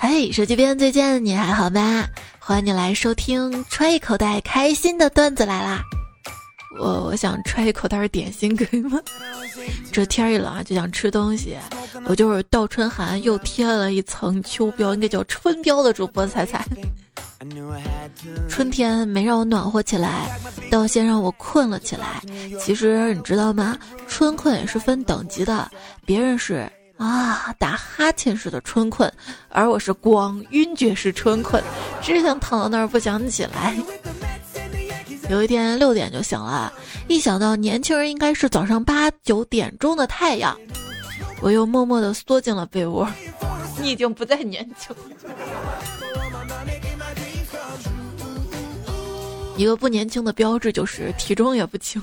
嘿，手机边最近你还好吗？欢迎你来收听，揣一口袋开心的段子来啦！我我想揣一口袋点心，可以吗？这天一冷啊，就想吃东西。我就是倒春寒又贴了一层秋膘，应该叫春膘的主播彩彩。春天没让我暖和起来，倒先让我困了起来。其实你知道吗？春困也是分等级的，别人是。啊，打哈欠似的春困，而我是光晕厥式春困，只想躺到那儿不想起来。有一天六点就醒了，一想到年轻人应该是早上八九点钟的太阳，我又默默地缩进了被窝。你已经不再年轻。一个不年轻的标志就是体重也不轻。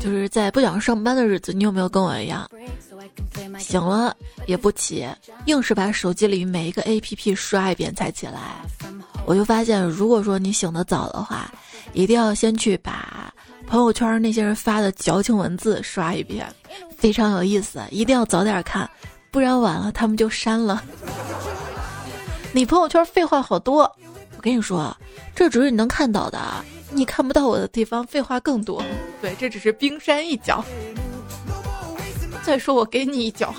就是在不想上班的日子，你有没有跟我一样，醒了也不起，硬是把手机里每一个 A P P 刷一遍才起来？我就发现，如果说你醒得早的话，一定要先去把朋友圈那些人发的矫情文字刷一遍，非常有意思，一定要早点看，不然晚了他们就删了。你朋友圈废话好多，我跟你说，这只是你能看到的。你看不到我的地方，废话更多。对，这只是冰山一角。再说我给你一脚。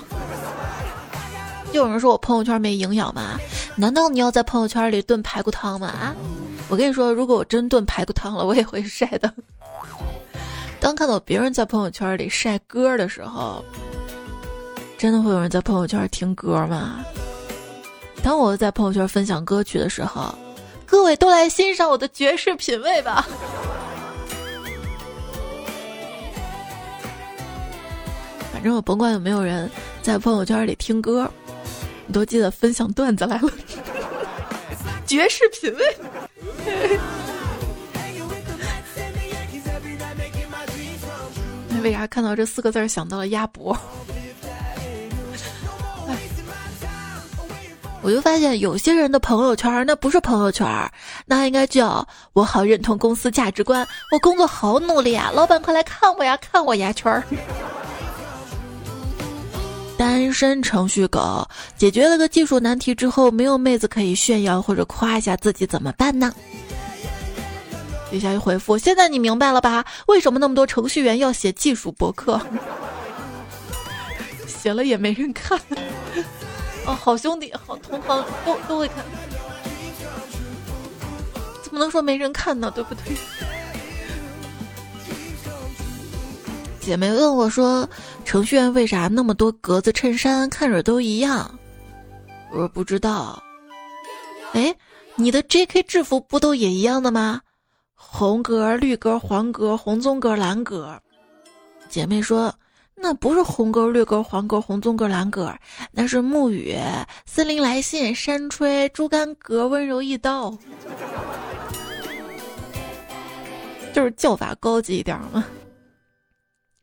又有人说我朋友圈没营养吗？难道你要在朋友圈里炖排骨汤吗？啊！我跟你说，如果我真炖排骨汤了，我也会晒的。当看到别人在朋友圈里晒歌的时候，真的会有人在朋友圈听歌吗？当我在朋友圈分享歌曲的时候。各位都来欣赏我的绝世品味吧。反正我甭管有没有人在朋友圈里听歌，你都记得分享段子来了。绝世品味。那为啥看到这四个字想到了鸭脖？我就发现有些人的朋友圈那不是朋友圈，那应该叫我好认同公司价值观，我工作好努力啊，老板快来看我呀，看我牙圈儿。单身程序狗解决了个技术难题之后，没有妹子可以炫耀或者夸一下自己怎么办呢？底下一回复，现在你明白了吧？为什么那么多程序员要写技术博客？写了也没人看。哦，好兄弟，好同行都都会看，怎么能说没人看呢？对不对？姐妹问我说：“程序员为啥那么多格子衬衫，看着都一样？”我说不知道。哎，你的 J.K. 制服不都也一样的吗？红格、绿格、黄格、红棕格、蓝格。姐妹说。那不是红格、绿格、黄格、红棕格、蓝格，那是沐雨、森林来信、山吹、猪肝格、温柔一刀，就是叫法高级一点嘛。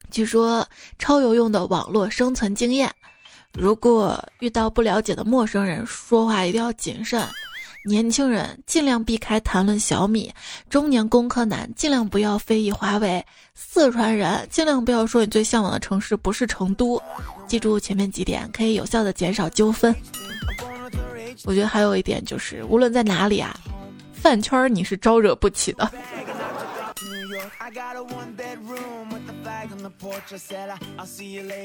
据说超有用的网络生存经验：如果遇到不了解的陌生人，说话一定要谨慎。年轻人尽量避开谈论小米，中年工科男尽量不要非议华为，四川人尽量不要说你最向往的城市不是成都。记住前面几点，可以有效的减少纠纷。我觉得还有一点就是，无论在哪里啊，饭圈你是招惹不起的。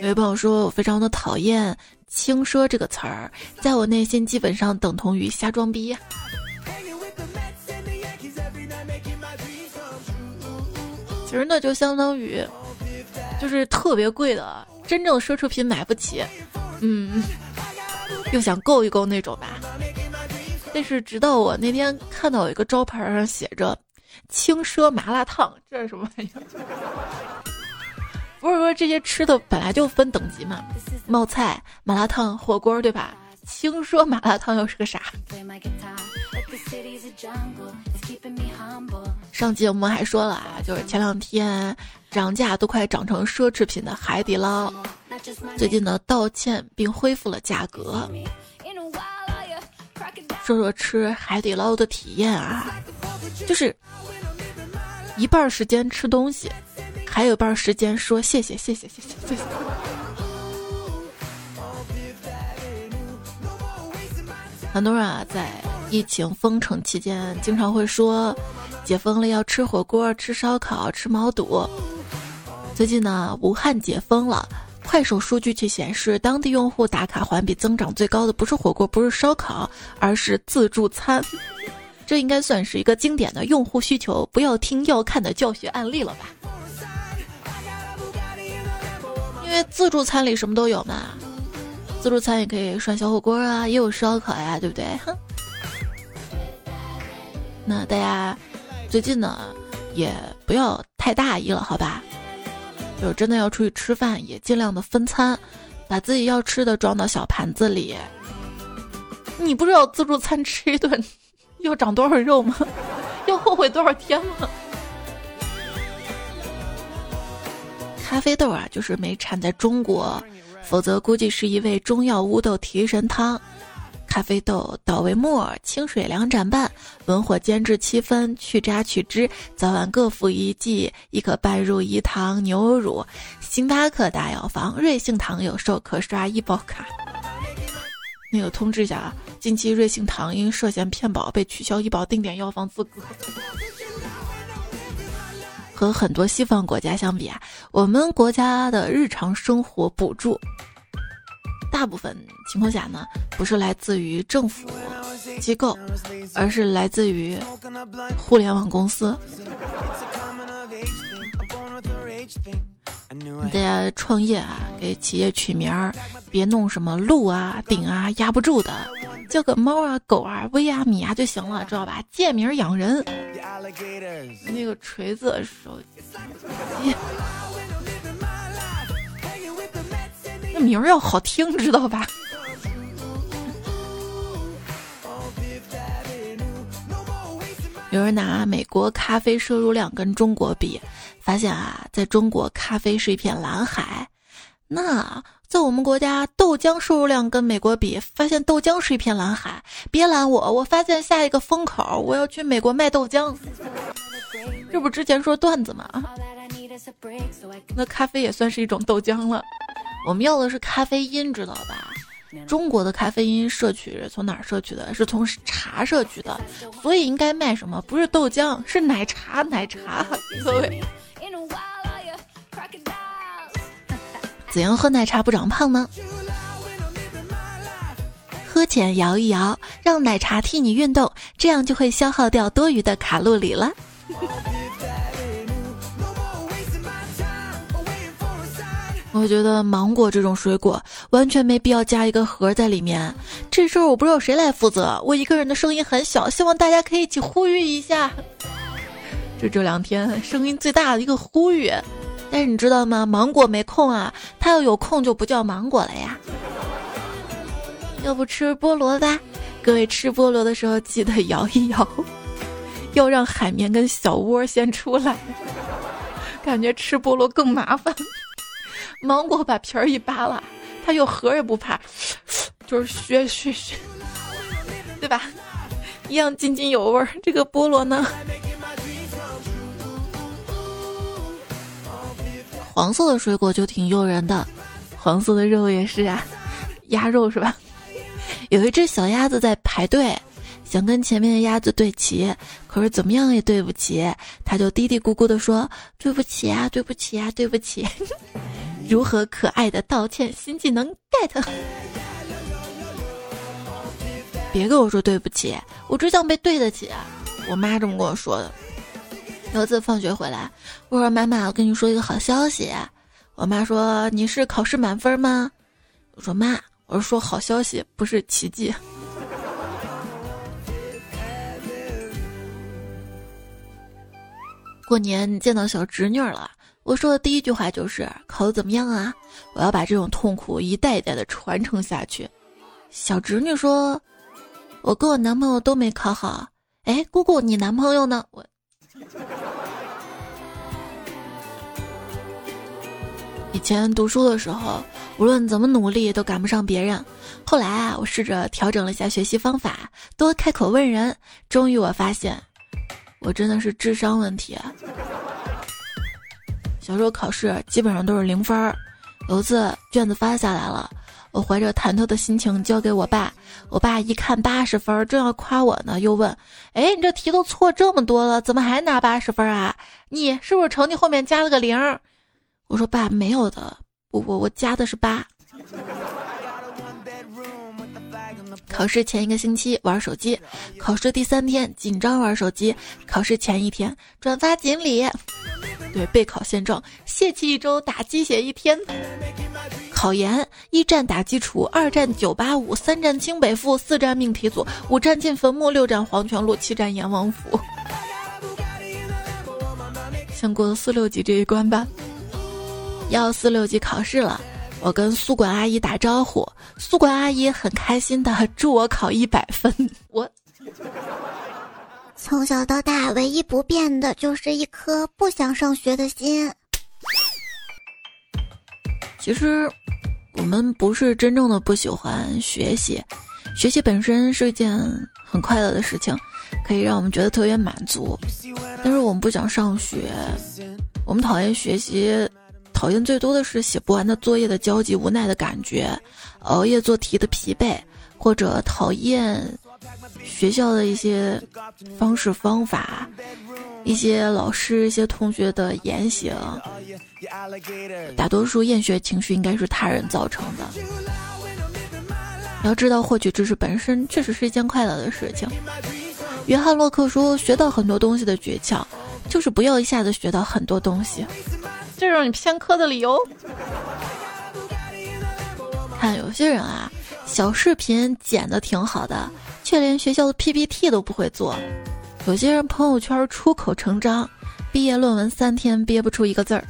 有位朋友说，我非常的讨厌“轻奢”这个词儿，在我内心基本上等同于瞎装逼。其实那就相当于，就是特别贵的，真正奢侈品买不起，嗯，又想够一够那种吧。但是直到我那天看到有一个招牌上写着。轻奢麻辣烫，这是什么玩意儿？不是说这些吃的本来就分等级嘛？冒菜、麻辣烫、火锅，对吧？轻奢麻辣烫又是个啥？上集我们还说了啊，就是前两天涨价都快涨成奢侈品的海底捞，最近呢道歉并恢复了价格。说说吃海底捞的体验啊，就是。一半时间吃东西，还有一半时间说谢谢谢谢谢谢谢谢。很多人啊，在疫情封城期间，经常会说，解封了要吃火锅、吃烧烤、吃毛肚。最近呢，武汉解封了，快手数据却显示，当地用户打卡环比增长最高的不是火锅，不是烧烤，而是自助餐。这应该算是一个经典的用户需求，不要听要看的教学案例了吧？因为自助餐里什么都有嘛。自助餐也可以涮小火锅啊，也有烧烤呀，对不对？哼。那大家最近呢，也不要太大意了，好吧？就真的要出去吃饭，也尽量的分餐，把自己要吃的装到小盘子里。你不知道自助餐吃一顿要长多少肉吗？要后悔多少天吗？咖啡豆啊，就是没产在中国。否则估计是一味中药乌豆提神汤，咖啡豆捣为末，清水两盏半，文火煎至七分，去渣去汁，早晚各服一剂，亦可拌入饴糖、牛乳。星巴克大药房，瑞幸堂有售，可刷医保卡。那个通知一下啊，近期瑞幸堂因涉嫌骗保被取消医保定点药房资格。和很多西方国家相比啊，我们国家的日常生活补助，大部分情况下呢，不是来自于政府机构，而是来自于互联网公司。大家创业啊，给企业取名儿，别弄什么鹿啊、鼎啊，压不住的。叫个猫啊、狗啊、威啊、米啊就行了，知道吧？借名养人。那个锤子手机，那名儿要好听，知道吧？有人拿美国咖啡摄入量跟中国比，发现啊，在中国咖啡是一片蓝海，那。在我们国家，豆浆摄入量跟美国比，发现豆浆是一片蓝海。别拦我，我发现下一个风口，我要去美国卖豆浆。这不之前说段子吗？那咖啡也算是一种豆浆了。我们要的是咖啡因，知道吧？中国的咖啡因摄取从哪儿摄取的？是从茶摄取的，所以应该卖什么？不是豆浆，是奶茶，奶茶，各位。怎样喝奶茶不长胖呢？喝前摇一摇，让奶茶替你运动，这样就会消耗掉多余的卡路里了。我觉得芒果这种水果完全没必要加一个盒在里面。这事儿我不知道谁来负责，我一个人的声音很小，希望大家可以一起呼吁一下。这这两天声音最大的一个呼吁。但是你知道吗？芒果没空啊，它要有空就不叫芒果了呀。要不吃菠萝吧？各位吃菠萝的时候记得摇一摇，要让海绵跟小窝先出来。感觉吃菠萝更麻烦。芒果把皮儿一扒拉，它有核也不怕，就是削削削，对吧？一样津津有味儿。这个菠萝呢？黄色的水果就挺诱人的，黄色的肉也是啊，鸭肉是吧？有一只小鸭子在排队，想跟前面的鸭子对齐，可是怎么样也对不齐，它就嘀嘀咕咕的说：“对不起啊，对不起啊，对不起。”如何可爱的道歉新技能 get？别跟我说对不起，我只想被对得起。我妈这么跟我说的。有次放学回来，我说：“妈妈，我跟你说一个好消息。”我妈说：“你是考试满分吗？”我说：“妈，我是说好消息，不是奇迹。”过年你见到小侄女了，我说的第一句话就是：“考的怎么样啊？”我要把这种痛苦一代一代的传承下去。小侄女说：“我跟我男朋友都没考好。”哎，姑姑，你男朋友呢？我。以前读书的时候，无论怎么努力都赶不上别人。后来啊，我试着调整了一下学习方法，多开口问人。终于我发现，我真的是智商问题。小时候考试基本上都是零分儿。有次卷子发下来了，我怀着忐忑的心情交给我爸。我爸一看八十分，正要夸我呢，又问：“哎，你这题都错这么多了，怎么还拿八十分啊？你是不是成绩后面加了个零？”我说：“爸，没有的，我我我加的是八。”考试前一个星期玩手机，考试第三天紧张玩手机，考试前一天转发锦鲤，对备考现状，泄气一周打鸡血一天。考研一战打基础，二战九八五，三战清北复，四战命题组，五战进坟墓，六战黄泉路，七战阎王府。先过四六级这一关吧，要四六级考试了。我跟宿管阿姨打招呼，宿管阿姨很开心的祝我考一百分。我从小到大唯一不变的就是一颗不想上学的心。其实，我们不是真正的不喜欢学习，学习本身是一件很快乐的事情，可以让我们觉得特别满足。但是我们不想上学，我们讨厌学习。讨厌最多的是写不完的作业的焦急无奈的感觉，熬夜做题的疲惫，或者讨厌学校的一些方式方法，一些老师、一些同学的言行。大多数厌学情绪应该是他人造成的。要知道，获取知识本身确实是一件快乐的事情。约翰洛克说：“学到很多东西的诀窍，就是不要一下子学到很多东西。”这种你偏科的理由。看有些人啊，小视频剪的挺好的，却连学校的 PPT 都不会做；有些人朋友圈出口成章，毕业论文三天憋不出一个字儿。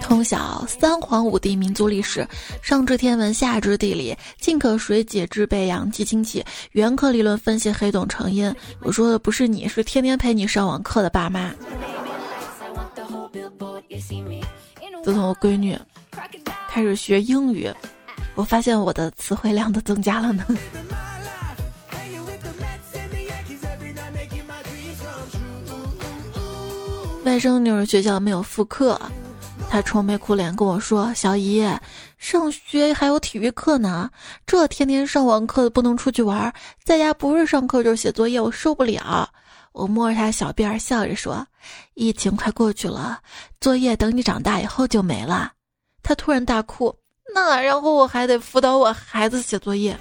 通晓三皇五帝民族历史，上知天文，下知地理，进可水解之备氧气氢气，原可理论分析黑洞成因。我说的不是你，是天天陪你上网课的爸妈。自从我闺女开始学英语，我发现我的词汇量都增加了呢。外甥女儿学校没有复课。她愁眉苦脸跟我说：“小姨，上学还有体育课呢，这天天上网课不能出去玩，在家不是上课就是写作业，我受不了。”我摸着她小辫儿笑着说：“疫情快过去了，作业等你长大以后就没了。”他突然大哭：“那然后我还得辅导我孩子写作业。”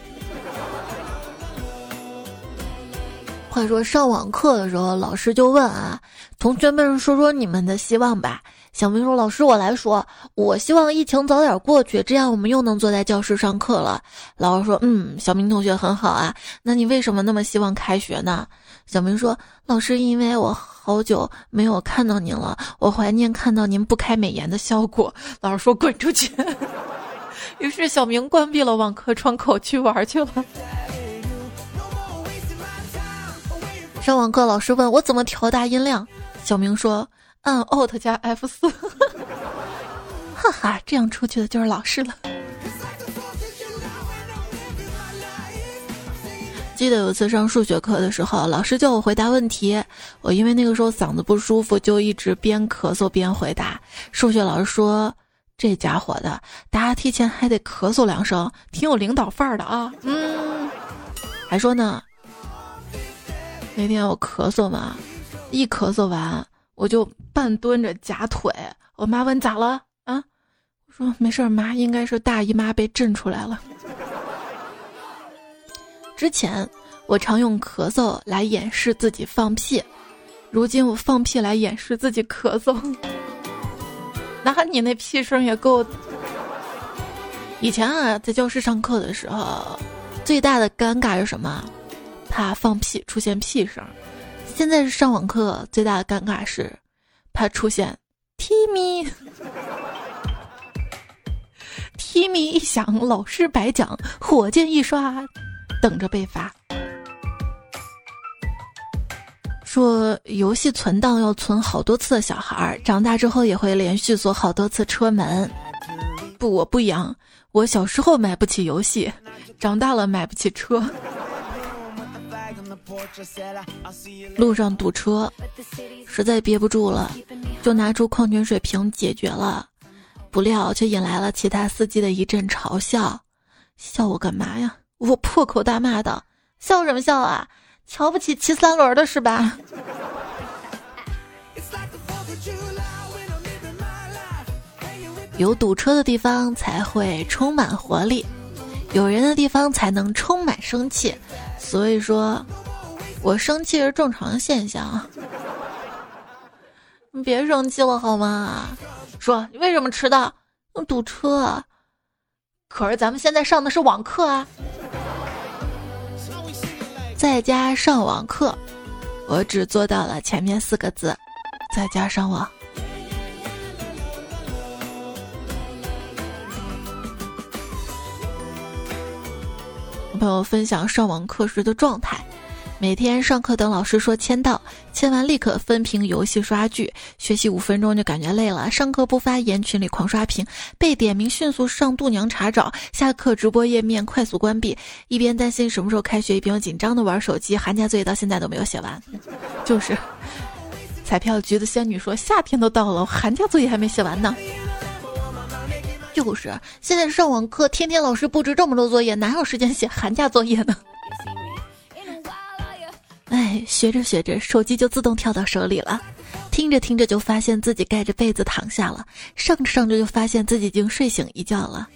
话说上网课的时候，老师就问啊：“同学们说说你们的希望吧。”小明说：“老师，我来说，我希望疫情早点过去，这样我们又能坐在教室上课了。”老师说：“嗯，小明同学很好啊，那你为什么那么希望开学呢？”小明说：“老师，因为我好久没有看到您了，我怀念看到您不开美颜的效果。”老师说：“滚出去！” 于是小明关闭了网课窗口去玩去了。上网课，老师问我怎么调大音量，小明说。按 Alt 加 F 四，哈哈，这样出去的就是老师了。记得有一次上数学课的时候，老师叫我回答问题，我因为那个时候嗓子不舒服，就一直边咳嗽边回答。数学老师说：“这家伙的答题前还得咳嗽两声，挺有领导范儿的啊。”嗯，还说呢，那天我咳嗽嘛，一咳嗽完。我就半蹲着夹腿，我妈问咋了啊？我说没事儿，妈，应该是大姨妈被震出来了。之前我常用咳嗽来掩饰自己放屁，如今我放屁来掩饰自己咳嗽。那你那屁声也够。以前啊，在教室上课的时候，最大的尴尬是什么？怕放屁出现屁声。现在是上网课，最大的尴尬是，怕出现 Timmy，Timmy 一响，老师白讲，火箭一刷，等着被罚。说游戏存档要存好多次的小孩，长大之后也会连续锁好多次车门。不，我不一样，我小时候买不起游戏，长大了买不起车。路上堵车，实在憋不住了，就拿出矿泉水瓶解决了，不料却引来了其他司机的一阵嘲笑。笑我干嘛呀？我破口大骂道：“笑什么笑啊？瞧不起骑三轮的是吧？”有堵车的地方才会充满活力，有人的地方才能充满生气。所以说，我生气是正常现象。你别生气了好吗？说你为什么迟到？堵车。可是咱们现在上的是网课啊，在家上网课，我只做到了前面四个字，在家上网。朋友分享上网课时的状态：每天上课等老师说签到，签完立刻分屏游戏刷剧，学习五分钟就感觉累了，上课不发言，群里狂刷屏，被点名迅速上度娘查找，下课直播页面快速关闭，一边担心什么时候开学，一边又紧张的玩手机，寒假作业到现在都没有写完。就是，彩票局的仙女说夏天都到了，寒假作业还没写完呢。就是，现在上网课，天天老师布置这么多作业，哪有时间写寒假作业呢？哎，学着学着，手机就自动跳到手里了，听着听着就发现自己盖着被子躺下了，上着上着就发现自己已经睡醒一觉了，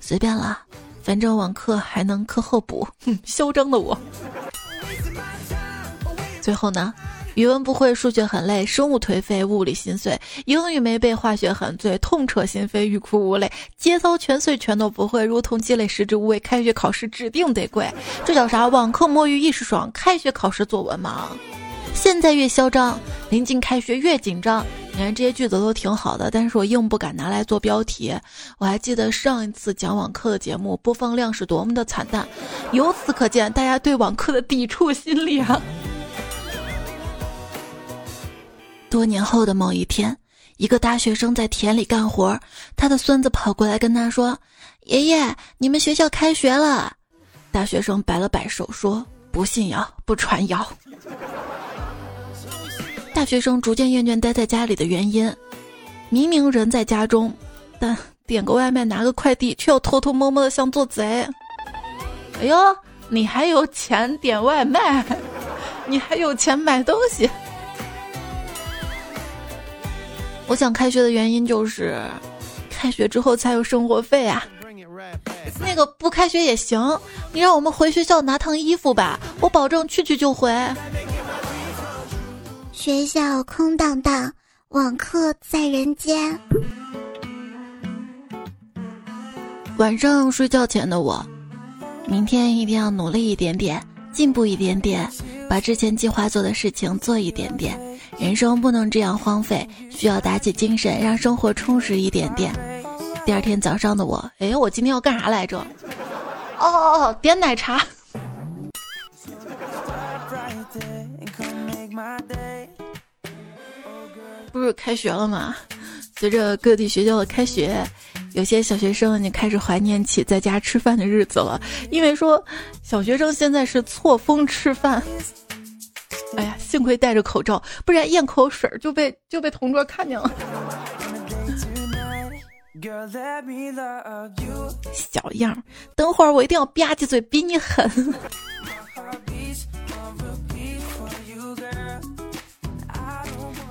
随便了，反正网课还能课后补，哼，嚣张的我。最后呢？语文不会，数学很累，生物颓废，物理心碎，英语没背，化学很醉，痛彻心扉，欲哭无泪，节操全碎，全都不会，如同积累食之无味，开学考试指定得跪。这叫啥？网课摸鱼一时爽，开学考试作文盲。现在越嚣张，临近开学越紧张。你看这些句子都挺好的，但是我硬不敢拿来做标题。我还记得上一次讲网课的节目，播放量是多么的惨淡，由此可见大家对网课的抵触心理啊。多年后的某一天，一个大学生在田里干活，他的孙子跑过来跟他说：“爷爷，你们学校开学了。”大学生摆了摆手说：“不信谣，不传谣。”大学生逐渐厌倦待在家里的原因，明明人在家中，但点个外卖、拿个快递，却又偷偷摸摸的像做贼。哎呦，你还有钱点外卖？你还有钱买东西？我想开学的原因就是，开学之后才有生活费啊。那个不开学也行，你让我们回学校拿趟衣服吧，我保证去去就回。学校空荡荡，网课在人间。晚上睡觉前的我，明天一定要努力一点点，进步一点点，把之前计划做的事情做一点点。人生不能这样荒废，需要打起精神，让生活充实一点点。第二天早上的我，哎，我今天要干啥来着？哦哦哦，点奶茶。不是开学了吗？随着各地学校的开学，有些小学生你开始怀念起在家吃饭的日子了，因为说小学生现在是错峰吃饭。哎呀，幸亏戴着口罩，不然咽口水就被就被同桌看见了。小样，等会儿我一定要吧唧嘴，比你狠。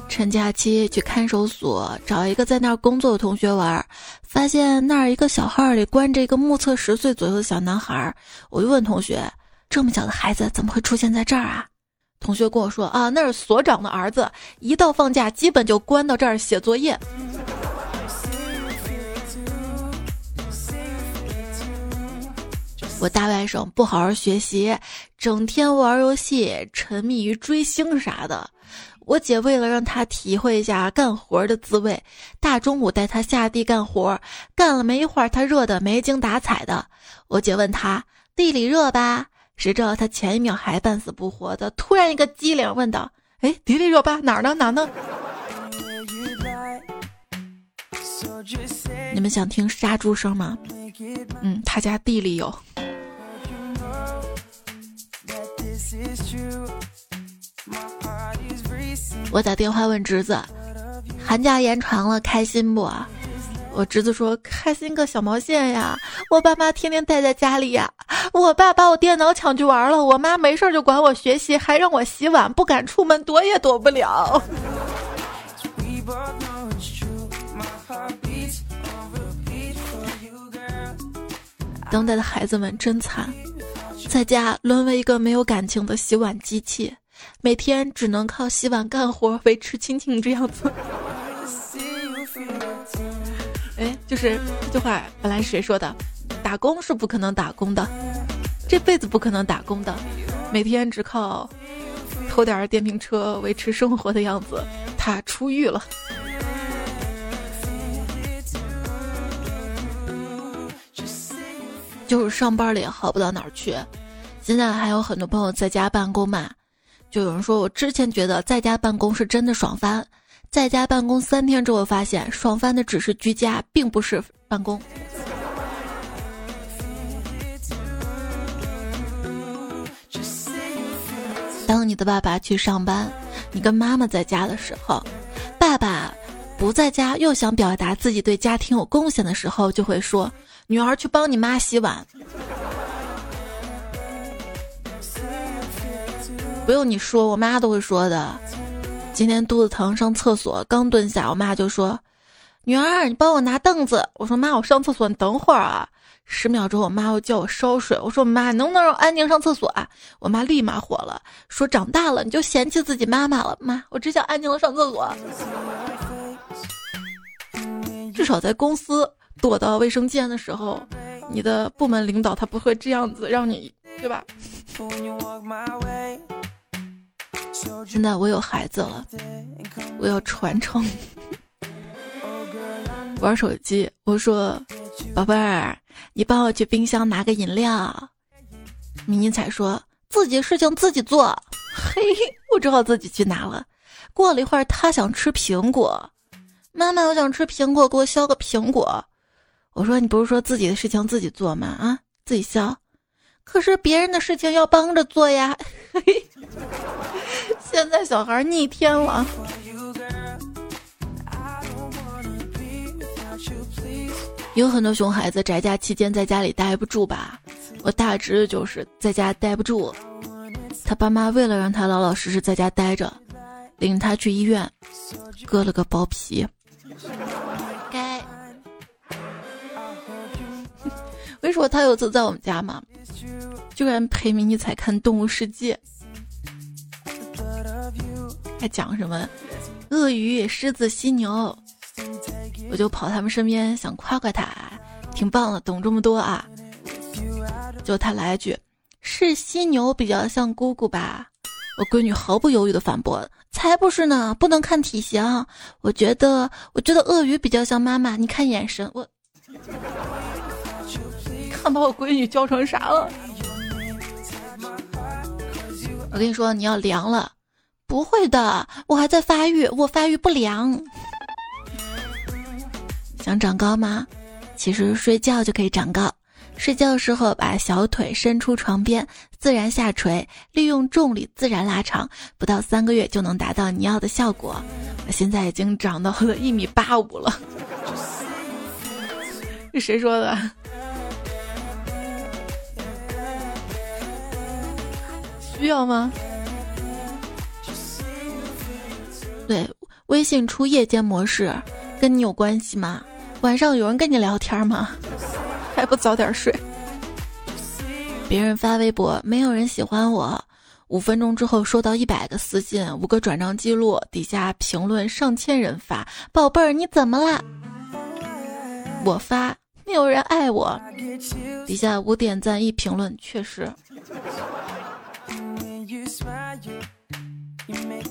趁假期去看守所找一个在那儿工作的同学玩，发现那儿一个小号里关着一个目测十岁左右的小男孩。我就问同学：“这么小的孩子怎么会出现在这儿啊？”同学跟我说啊，那是所长的儿子，一到放假基本就关到这儿写作业。我大外甥不好好学习，整天玩游戏，沉迷于追星啥的。我姐为了让他体会一下干活的滋味，大中午带他下地干活，干了没一会儿，他热的没精打采的。我姐问他地里热吧？谁知道他前一秒还半死不活的，突然一个机灵问道：“哎，迪丽热巴哪儿呢？哪儿呢？”你们想听杀猪声吗？嗯，他家地里有。我打电话问侄子，寒假延长了，开心不？我侄子说开心个小毛线呀！我爸妈天天待在家里呀，我爸把我电脑抢去玩了，我妈没事就管我学习，还让我洗碗，不敢出门，躲也躲不了。当代的孩子们真惨，在家沦为一个没有感情的洗碗机器，每天只能靠洗碗干活维持亲情这样子。哎，就是这句话本来是谁说的？打工是不可能打工的，这辈子不可能打工的，每天只靠偷点电瓶车维持生活的样子。他出狱了，就是上班了也好不到哪儿去。现在还有很多朋友在家办公嘛，就有人说我之前觉得在家办公是真的爽翻。在家办公三天之后，发现爽翻的只是居家，并不是办公。当你的爸爸去上班，你跟妈妈在家的时候，爸爸不在家又想表达自己对家庭有贡献的时候，就会说：“女儿去帮你妈洗碗。”不用你说，我妈都会说的。今天肚子疼，上厕所刚蹲下，我妈就说：“女儿，你帮我拿凳子。”我说：“妈，我上厕所，你等会儿啊。”十秒钟，我妈又叫我烧水。我说：“妈，能不能让我安静上厕所啊？”我妈立马火了，说：“长大了你就嫌弃自己妈妈了。”妈，我只想安静的上厕所。至少在公司躲到卫生间的时候，你的部门领导他不会这样子让你，对吧？现在我有孩子了，我要传承。玩手机，我说：“宝贝儿，你帮我去冰箱拿个饮料。”迷你彩说：“自己事情自己做。”嘿，我只好自己去拿了。过了一会儿，他想吃苹果，妈妈，我想吃苹果，给我削个苹果。我说：“你不是说自己的事情自己做吗？啊，自己削。可是别人的事情要帮着做呀。”嘿。现在小孩逆天了，有很多熊孩子宅家期间在家里待不住吧？我大侄就是在家待不住，他爸妈为了让他老老实实在家待着，领他去医院割了个包皮。该，我跟你说，他有次在我们家嘛，居然陪迷你彩看《动物世界》。还讲什么鳄鱼、狮子、犀牛，我就跑他们身边想夸夸他，挺棒的，懂这么多啊。就他来一句：“是犀牛比较像姑姑吧？”我闺女毫不犹豫的反驳：“才不是呢，不能看体型，我觉得，我觉得鳄鱼比较像妈妈，你看眼神，我 看把我闺女教成啥了？我跟你说，你要凉了。”不会的，我还在发育，我发育不良。想长高吗？其实睡觉就可以长高。睡觉的时候把小腿伸出床边，自然下垂，利用重力自然拉长，不到三个月就能达到你要的效果。我现在已经长到了一米八五了。是谁说的？需要吗？对，微信出夜间模式，跟你有关系吗？晚上有人跟你聊天吗？还不早点睡。别人发微博，没有人喜欢我，五分钟之后收到一百个私信，五个转账记录，底下评论上千人发，宝贝儿你怎么啦？我发，没有人爱我，底下五点赞一评论，确实。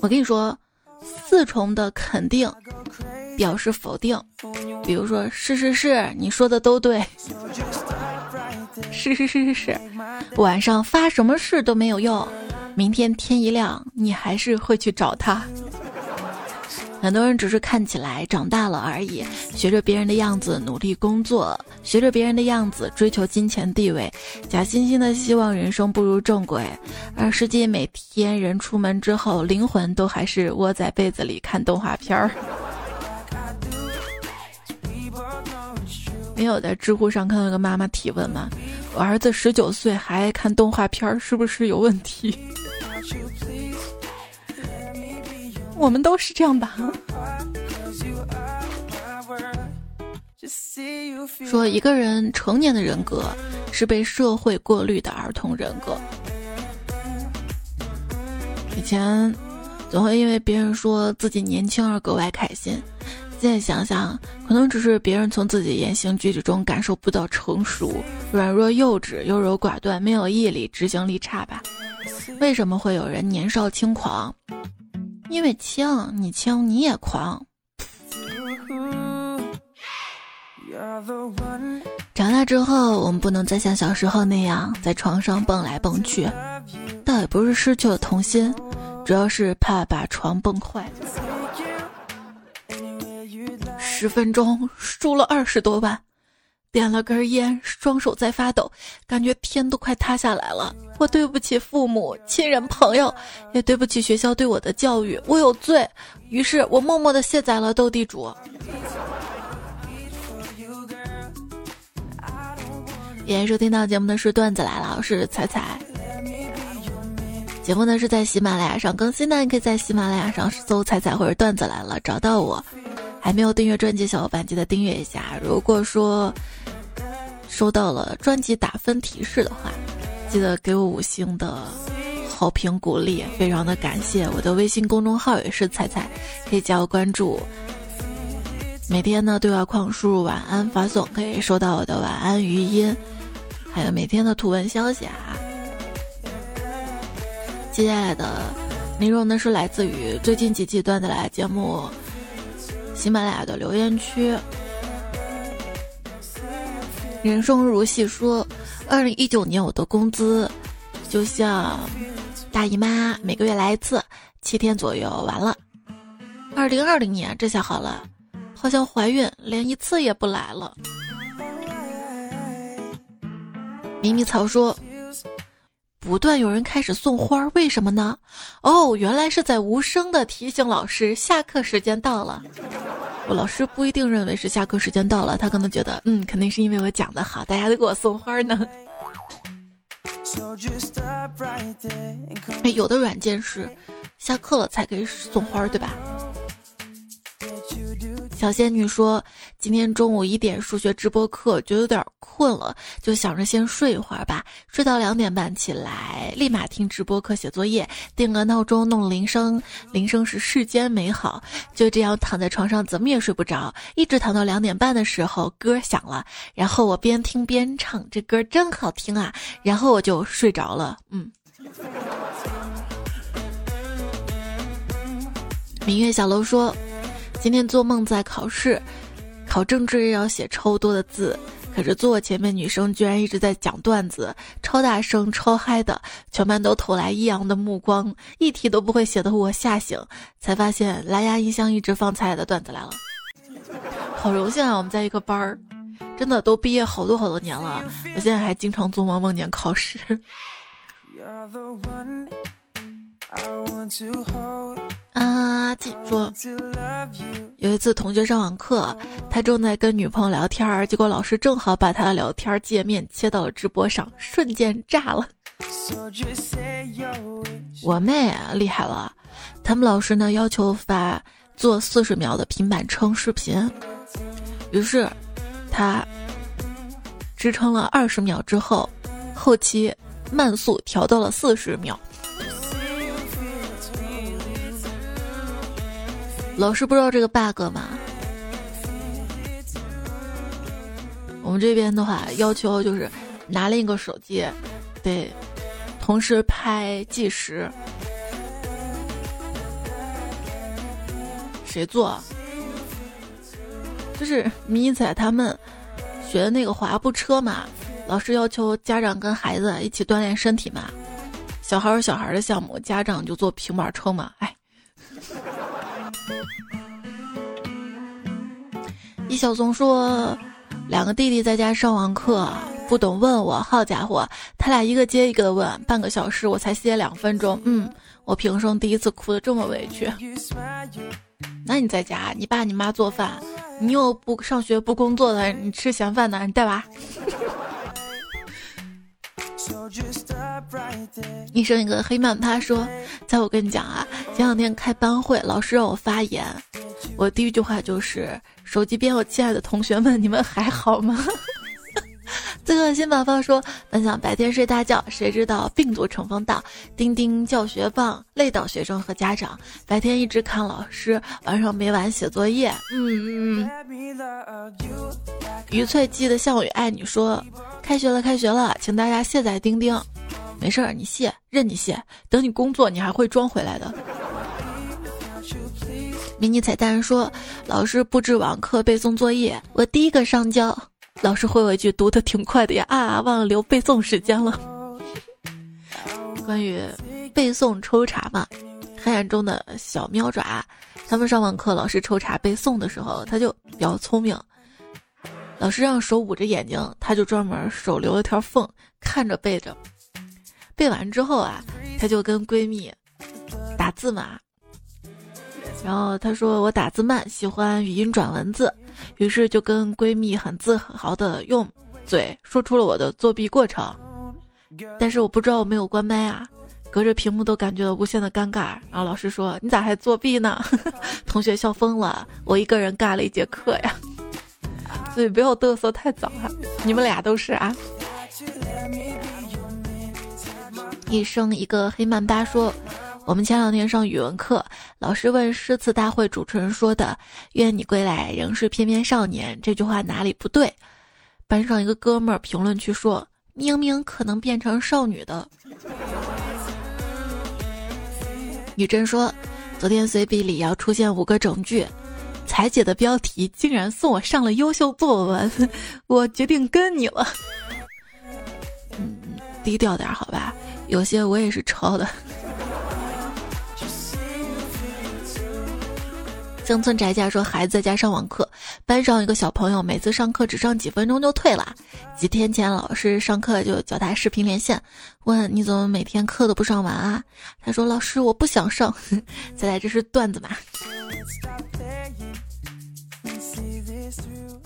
我跟你说。四重的肯定表示否定，比如说是是是，你说的都对，是是是是是，晚上发什么誓都没有用，明天天一亮，你还是会去找他。很多人只是看起来长大了而已，学着别人的样子努力工作，学着别人的样子追求金钱地位，假惺惺的希望人生步入正轨，而实际每天人出门之后，灵魂都还是窝在被子里看动画片儿。没有在知乎上看到一个妈妈提问吗？我儿子十九岁还爱看动画片，是不是有问题？我们都是这样吧。说一个人成年的人格是被社会过滤的儿童人格。以前总会因为别人说自己年轻而格外开心，现在想想，可能只是别人从自己言行举止中感受不到成熟、软弱幼稚、优柔寡断、没有毅力、执行力差吧？为什么会有人年少轻狂？因为轻，你轻你也狂。长大之后，我们不能再像小时候那样在床上蹦来蹦去，倒也不是失去了童心，主要是怕把床蹦坏。十分钟输了二十多万。点了根烟，双手在发抖，感觉天都快塌下来了。我对不起父母、亲人、朋友，也对不起学校对我的教育，我有罪。于是我默默的卸载了斗地主。今收听到节目的是段子来了，我是彩彩。节目呢是在喜马拉雅上更新的，你可以在喜马拉雅上搜“彩彩”或者“段子来了”找到我。还没有订阅专辑小伙伴记得订阅一下。如果说收到了专辑打分提示的话，记得给我五星的好评鼓励，非常的感谢。我的微信公众号也是彩彩，可以加我关注。每天呢对话框输入晚安发送，可以收到我的晚安语音，还有每天的图文消息啊。接下来的内容呢是来自于最近几期段子来节目。喜马拉雅的留言区，人生如戏说，二零一九年我的工资就像大姨妈每个月来一次，七天左右完了。二零二零年这下好了，好像怀孕连一次也不来了。迷迷草说。不断有人开始送花，为什么呢？哦，原来是在无声的提醒老师下课时间到了。我老师不一定认为是下课时间到了，他可能觉得，嗯，肯定是因为我讲的好，大家都给我送花呢。哎，有的软件是下课了才给送花，对吧？小仙女说：“今天中午一点数学直播课，觉得有点困了，就想着先睡一会儿吧。睡到两点半起来，立马听直播课写作业，定个闹钟，弄铃声，铃声是世间美好。就这样躺在床上，怎么也睡不着，一直躺到两点半的时候，歌响了，然后我边听边唱，这歌真好听啊，然后我就睡着了。嗯。”明月小楼说。今天做梦在考试，考政治要写超多的字，可是坐我前面女生居然一直在讲段子，超大声、超嗨的，全班都投来异样的目光，一题都不会写的我吓醒，才发现蓝牙音箱一直放菜的段子来了。好荣幸啊，我们在一个班儿，真的都毕业好多好多年了，我现在还经常做梦梦见考试。啊，记住，有一次同学上网课，他正在跟女朋友聊天儿，结果老师正好把他的聊天界面切到了直播上，瞬间炸了。我妹厉害了，他们老师呢要求发做四十秒的平板撑视频，于是他支撑了二十秒之后，后期慢速调到了四十秒。老师不知道这个 bug 吗？我们这边的话要求就是拿另一个手机，得同时拍计时。谁做？就是迷彩他们学的那个滑步车嘛。老师要求家长跟孩子一起锻炼身体嘛。小孩有小孩的项目，家长就坐平板车嘛。哎。易小松说两个弟弟在家上完课不懂问我好家伙他俩一个接一个的问半个小时我才歇两分钟嗯我平生第一次哭的这么委屈。那你在家你爸你妈做饭你又不上学不工作的你吃闲饭的你带娃。医生一个黑曼他说：“在我跟你讲啊，前两天开班会，老师让我发言，我第一句话就是手机边我亲爱的同学们，你们还好吗？” 最恶心宝宝说：“本想白天睡大觉，谁知道病毒乘风到，钉钉教学棒累到学生和家长。白天一直看老师，晚上没完写作业。”嗯嗯。余翠记得项羽爱你说：“开学了，开学了，请大家卸载钉钉。没事儿，你卸，任你卸。等你工作，你还会装回来的。”迷你彩蛋说：“老师布置网课背诵作业，我第一个上交。”老师回我一句：“读的挺快的呀！”啊，忘了留背诵时间了。关于背诵抽查嘛，黑暗中的小喵爪，他们上网课，老师抽查背诵的时候，他就比较聪明。老师让手捂着眼睛，他就专门手留了条缝，看着背着。背完之后啊，他就跟闺蜜打字嘛。然后他说：“我打字慢，喜欢语音转文字。”于是就跟闺蜜很自豪的用嘴说出了我的作弊过程，但是我不知道我没有关麦啊，隔着屏幕都感觉到无限的尴尬。然后老师说：“你咋还作弊呢？” 同学笑疯了，我一个人尬了一节课呀。所以不要嘚瑟太早哈，你们俩都是啊。一生一个黑曼巴说。我们前两天上语文课，老师问诗词大会主持人说的“愿你归来仍是翩翩少年”这句话哪里不对？班上一个哥们儿评论区说：“明明可能变成少女的。”女真说：“昨天随笔里要出现五个整句，彩姐的标题竟然送我上了优秀作文，我决定跟你了。”嗯，低调点好吧，有些我也是抄的。乡村宅家说，孩子在家上网课，班上一个小朋友每次上课只上几分钟就退了。几天前，老师上课就叫他视频连线，问你怎么每天课都不上完啊？他说：“老师，我不想上。”再来这是段子嘛？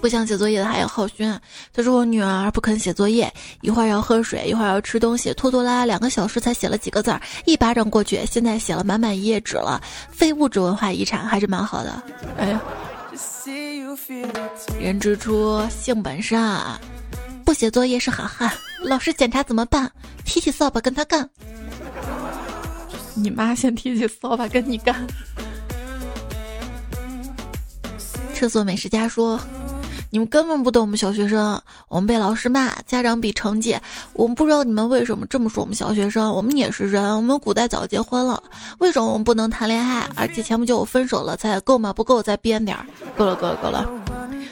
不想写作业的还有浩轩，他说我女儿不肯写作业，一会儿要喝水，一会儿要吃东西，拖拖拉拉两个小时才写了几个字儿，一巴掌过去，现在写了满满一页纸了。非物质文化遗产还是蛮好的。哎呀，人之初性本善，不写作业是好汉。老师检查怎么办？提起扫把跟他干。你妈先提起扫把跟你干。厕所美食家说。你们根本不懂我们小学生，我们被老师骂，家长比成绩。我们不知道你们为什么这么说我们小学生，我们也是人，我们古代早结婚了，为什么我们不能谈恋爱？而且前不久我分手了，才够吗？不够再编点儿，够了够了够了。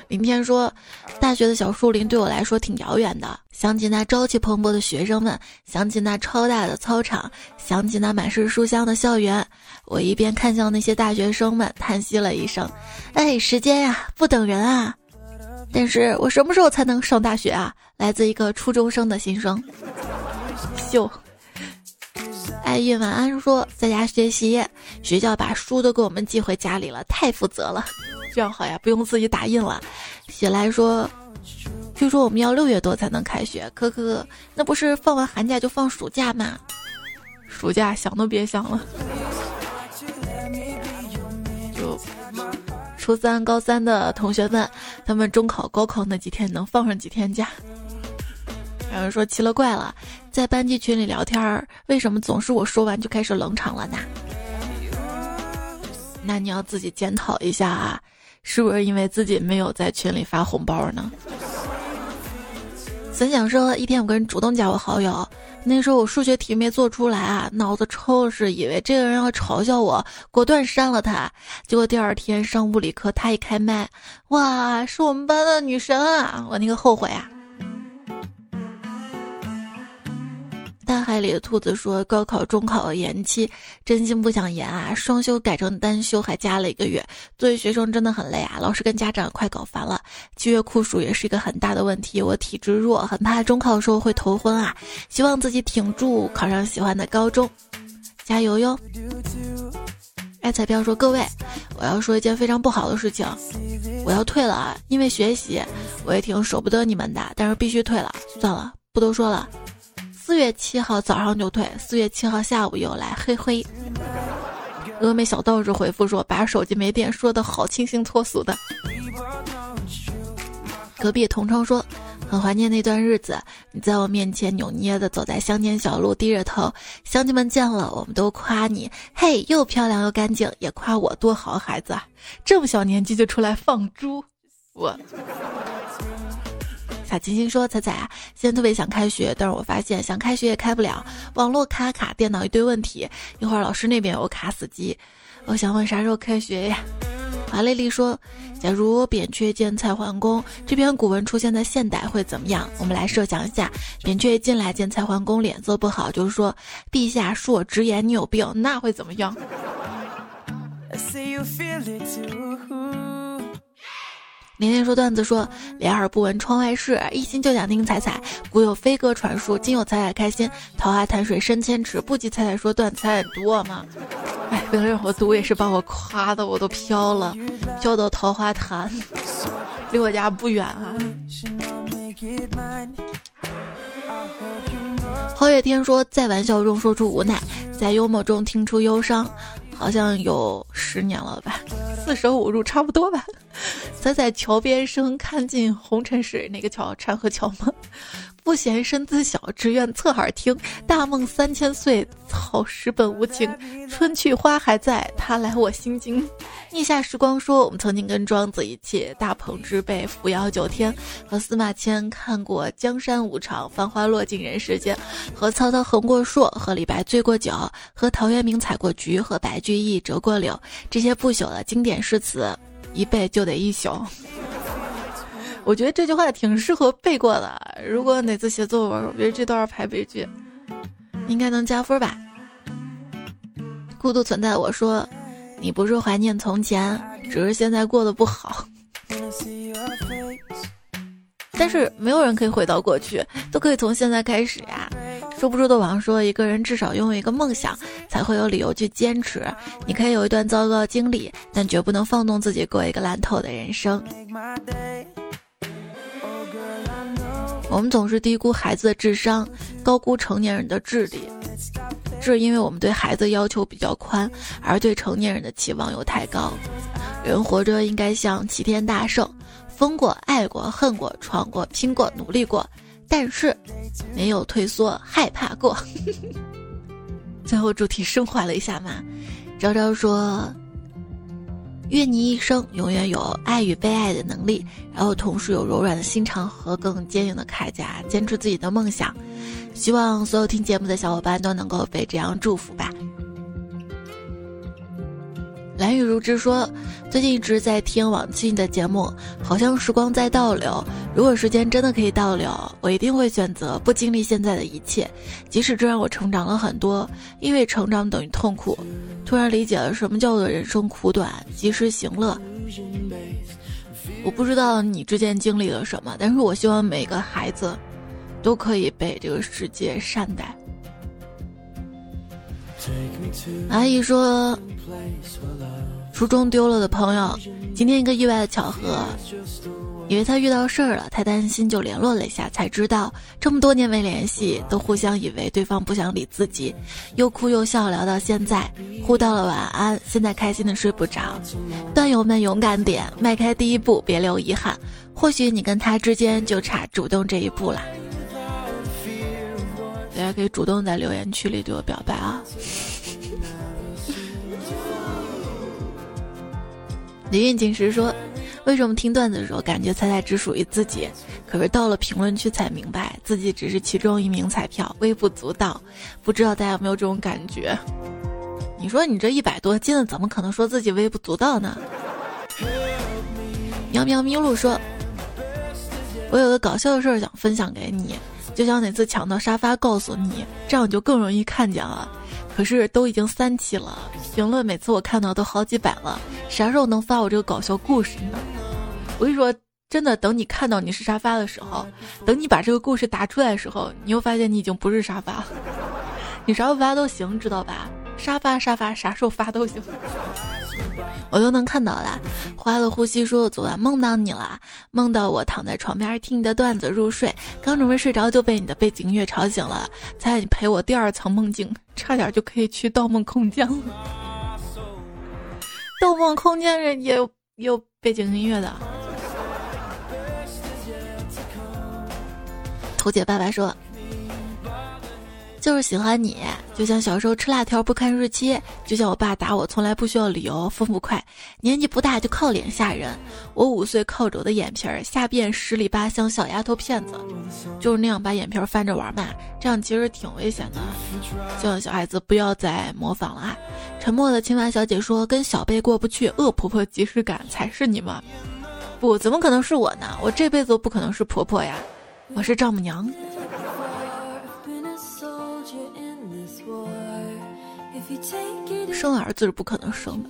明天说，大学的小树林对我来说挺遥远的。想起那朝气蓬勃的学生们，想起那超大的操场，想起那满是书香的校园，我一边看向那些大学生们，叹息了一声：“哎，时间呀，不等人啊。”但是我什么时候才能上大学啊？来自一个初中生的心声。秀，爱运晚安说在家学习，学校把书都给我们寄回家里了，太负责了。这样好呀，不用自己打印了。写来说，据说我们要六月多才能开学，可可，那不是放完寒假就放暑假吗？暑假想都别想了。初三、高三的同学们，他们中考、高考那几天能放上几天假？有人说奇了怪了，在班级群里聊天，为什么总是我说完就开始冷场了呢？那你要自己检讨一下啊，是不是因为自己没有在群里发红包呢？曾想说，一天有个人主动加我好友。那时候我数学题没做出来啊，脑子抽是以为这个人要嘲笑我，果断删了他。结果第二天上物理课，他一开麦，哇，是我们班的女神啊！我那个后悔啊！大海里的兔子说：“高考、中考延期，真心不想延啊！双休改成单休，还加了一个月。作为学生真的很累啊！老师跟家长快搞烦了。七月酷暑也是一个很大的问题。我体质弱，很怕中考的时候会头昏啊！希望自己挺住，考上喜欢的高中，加油哟！”爱彩票说：“各位，我要说一件非常不好的事情，我要退了啊！因为学习，我也挺舍不得你们的，但是必须退了。算了，不多说了。”四月七号早上就退，四月七号下午又来，嘿嘿。峨眉小道士回复说：“把手机没电说的好清新脱俗的。”隔壁同窗说：“很怀念那段日子，你在我面前扭捏的走在乡间小路，低着头，乡亲们见了我们都夸你，嘿，又漂亮又干净，也夸我多好孩子，啊这么小年纪就出来放猪，我。”小金星说：“彩彩啊，现在特别想开学，但是我发现想开学也开不了，网络卡卡，电脑一堆问题，一会儿老师那边有卡死机。我想问啥时候开学呀？”华丽丽说：“假如扁鹊见蔡桓公这篇古文出现在现代会怎么样？我们来设想一下，扁鹊进来见蔡桓公脸色不好，就是说陛下恕我直言，你有病，那会怎么样？”年年说段子说，两耳不闻窗外事，一心就想听彩彩。古有飞鸽传书，今有彩彩开心。桃花潭水深千尺，不及彩彩说段子彩彩多吗？哎，为了让我读，也是把我夸的我都飘了，飘到桃花潭，离我家不远啊。皓月天说，在玩笑中说出无奈，在幽默中听出忧伤。好像有十年了吧，四舍五入差不多吧。咱在桥边生，看尽红尘水，哪个桥，川河桥吗？不嫌身子小，只愿侧耳听。大梦三千岁，草石本无情。春去花还在，他来我心惊。逆下时光说，我们曾经跟庄子一起大鹏之辈扶摇九天，和司马迁看过江山无常，繁花落尽人世间，和曹操横过槊，和李白醉过酒，和陶渊明采过菊，和白居易折过柳。这些不朽的经典诗词，一背就得一宿。我觉得这句话挺适合背过的。如果哪次写作文，我觉得这段排背句，应该能加分吧。孤独存在，我说，你不是怀念从前，只是现在过得不好。但是没有人可以回到过去，都可以从现在开始呀。说不出的网说，一个人至少拥有一个梦想，才会有理由去坚持。你可以有一段糟糕经历，但绝不能放纵自己过一个烂透的人生。我们总是低估孩子的智商，高估成年人的智力，这是因为我们对孩子要求比较宽，而对成年人的期望又太高。人活着应该像齐天大圣，疯过、爱过、恨过、闯过、拼过、努力过，但是没有退缩、害怕过。最后主题升华了一下嘛，昭昭说。愿你一生永远有爱与被爱的能力，然后同时有柔软的心肠和更坚硬的铠甲，坚持自己的梦想。希望所有听节目的小伙伴都能够被这样祝福吧。蓝雨如之说，最近一直在听往期的节目，好像时光在倒流。如果时间真的可以倒流，我一定会选择不经历现在的一切，即使这让我成长了很多。因为成长等于痛苦，突然理解了什么叫做人生苦短，及时行乐。我不知道你之前经历了什么，但是我希望每个孩子都可以被这个世界善待。阿姨说，初中丢了的朋友，今天一个意外的巧合，以为他遇到事儿了，太担心就联络了一下，才知道这么多年没联系，都互相以为对方不想理自己，又哭又笑聊到现在，互道了晚安，现在开心的睡不着。段友们勇敢点，迈开第一步，别留遗憾，或许你跟他之间就差主动这一步了。大家可以主动在留言区里对我表白啊！李运锦时说：“为什么听段子的时候感觉彩彩只属于自己？可是到了评论区才明白，自己只是其中一名彩票，微不足道。不知道大家有没有这种感觉？你说你这一百多斤的，怎么可能说自己微不足道呢？”喵喵咪露说：“我有个搞笑的事儿想分享给你。”就想哪次抢到沙发告诉你，这样就更容易看见了。可是都已经三期了，评论每次我看到都好几百了，啥时候能发我这个搞笑故事呢？我跟你说，真的，等你看到你是沙发的时候，等你把这个故事答出来的时候，你又发现你已经不是沙发了。你啥时候发都行，知道吧？沙发沙发，啥时候发都行。我都能看到了。花了呼吸说：“昨晚梦到你了，梦到我躺在床边听你的段子入睡，刚准备睡着就被你的背景音乐吵醒了。猜你陪我第二层梦境，差点就可以去盗梦空间了。盗梦空间人也有有背景音乐的。”图姐爸爸说。就是喜欢你，就像小时候吃辣条不看日期，就像我爸打我从来不需要理由，风不快，年纪不大就靠脸吓人。我五岁靠着我的眼皮儿吓遍十里八乡小丫头片子，就是那样把眼皮儿翻着玩嘛，这样其实挺危险的。希望小孩子不要再模仿了啊！沉默的青蛙小姐说：“跟小贝过不去，恶婆婆即视感才是你们。”不，怎么可能是我呢？我这辈子都不可能是婆婆呀，我是丈母娘。生儿子是不可能生的。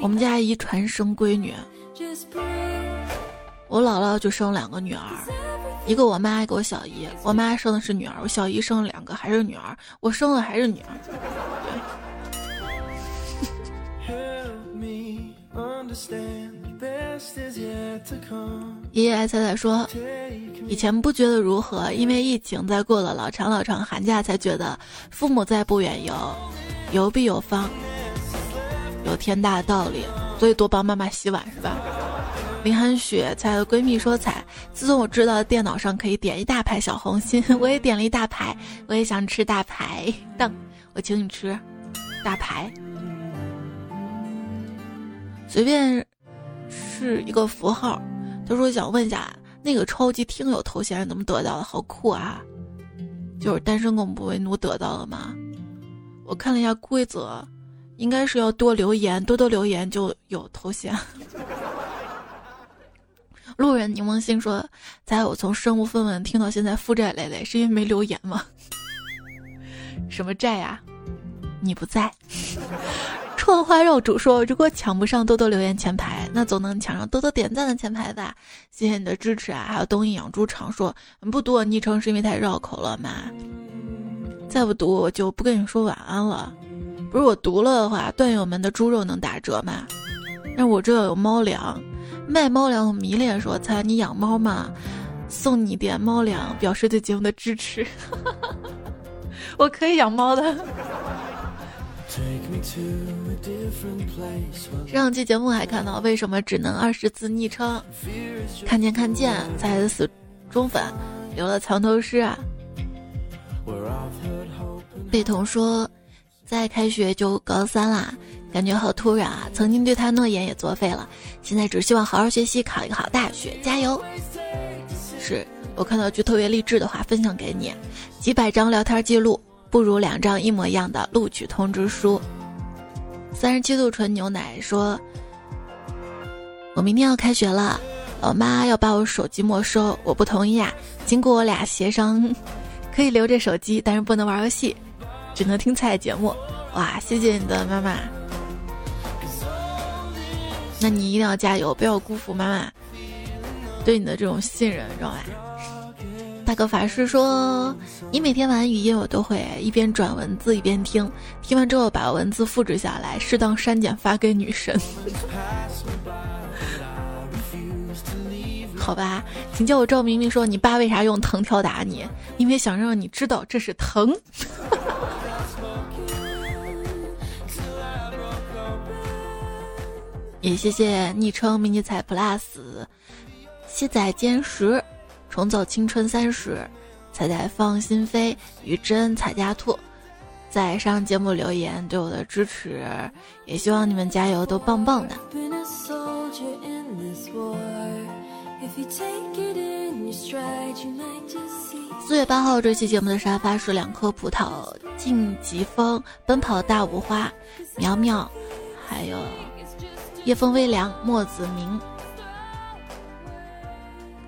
我们家遗传生闺女，我姥姥就生两个女儿，一个我妈，一个我小姨。我妈生的是女儿，我小姨生了两个还是女儿，我生的还是女儿。爷爷爱彩彩说：“以前不觉得如何，因为疫情，在过了老长老长寒假，才觉得父母在不远游，游必有方，有天大的道理，所以多帮妈妈洗碗是吧？”林寒雪彩的闺蜜说：“彩，自从我知道电脑上可以点一大排小红心，我也点了一大排，我也想吃大排档，我请你吃大排。”随便是一个符号，他说想问一下，那个超级听友头衔怎么得到的？好酷啊！就是单身狗不为奴得到了吗？我看了一下规则，应该是要多留言，多多留言就有头衔。路人柠檬心说，在我从身无分文听到现在负债累累，是因为没留言吗？什么债呀？你不在。春花肉主说：“如果抢不上多多留言前排，那总能抢上多多点赞的前排吧？谢谢你的支持啊！”还有东印养猪场说：“不读我昵称是因为太绕口了吗？再不读我就不跟你说晚安了。不是我读了的话，段友们的猪肉能打折吗？那我这有猫粮，卖猫粮迷恋说：‘猜你养猫吗？送你点猫粮，表示对节目的支持。’ 我可以养猫的。”上期节目还看到为什么只能二十字昵称？看见看见才死忠粉，留了藏头诗啊！贝彤说，再开学就高三啦，感觉好突然啊！曾经对他诺言也作废了，现在只希望好好学习，考一个好大学，加油！是我看到句特别励志的话，分享给你：几百张聊天记录。不如两张一模一样的录取通知书。三十七度纯牛奶说：“我明天要开学了，老妈要把我手机没收，我不同意啊。经过我俩协商，可以留着手机，但是不能玩游戏，只能听菜节目。哇，谢谢你的妈妈，那你一定要加油，不要辜负妈妈对你的这种信任，知道吧？”大哥法师说：“你每天玩语音，我都会一边转文字一边听，听完之后把文字复制下来，适当删减发给女神。好吧，请叫我赵明明。说你爸为啥用藤条打你？因为想让你知道这是疼。也谢谢昵称迷你彩 plus，卸载歼十。”重走青春三十，彩彩放心飞，雨真彩家兔，在上节目留言对我的支持，也希望你们加油，都棒棒的。四月八号这期节目的沙发是两颗葡萄，晋级风，奔跑大五花，苗苗，还有夜风微凉，墨子明。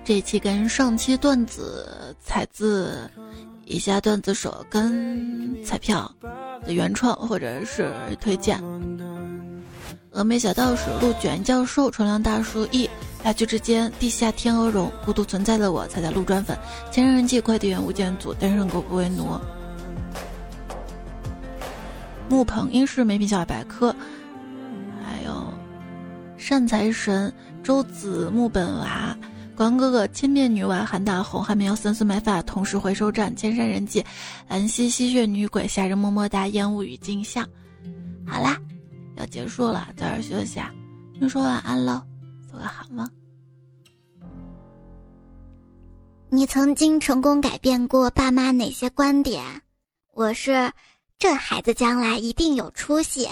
这期跟上期段子采自以下段子手跟彩票的原创或者是推荐。峨眉小道士陆卷教授、重量大叔一、大局之间、地下天鹅绒、孤独存在的我、彩彩路砖粉、千人记快递员吴建祖、单身狗不为奴、木鹏英式美品小百科，还有善财神周子木本娃。关哥哥、千面女娃、韩大红、还没有、三四买法、同时回收站、千山人迹、兰溪吸血女鬼、吓人么么哒、烟雾与镜像。好啦，要结束了，早点休息啊！你说晚安喽，做个好梦。你曾经成功改变过爸妈哪些观点？我是，这孩子将来一定有出息。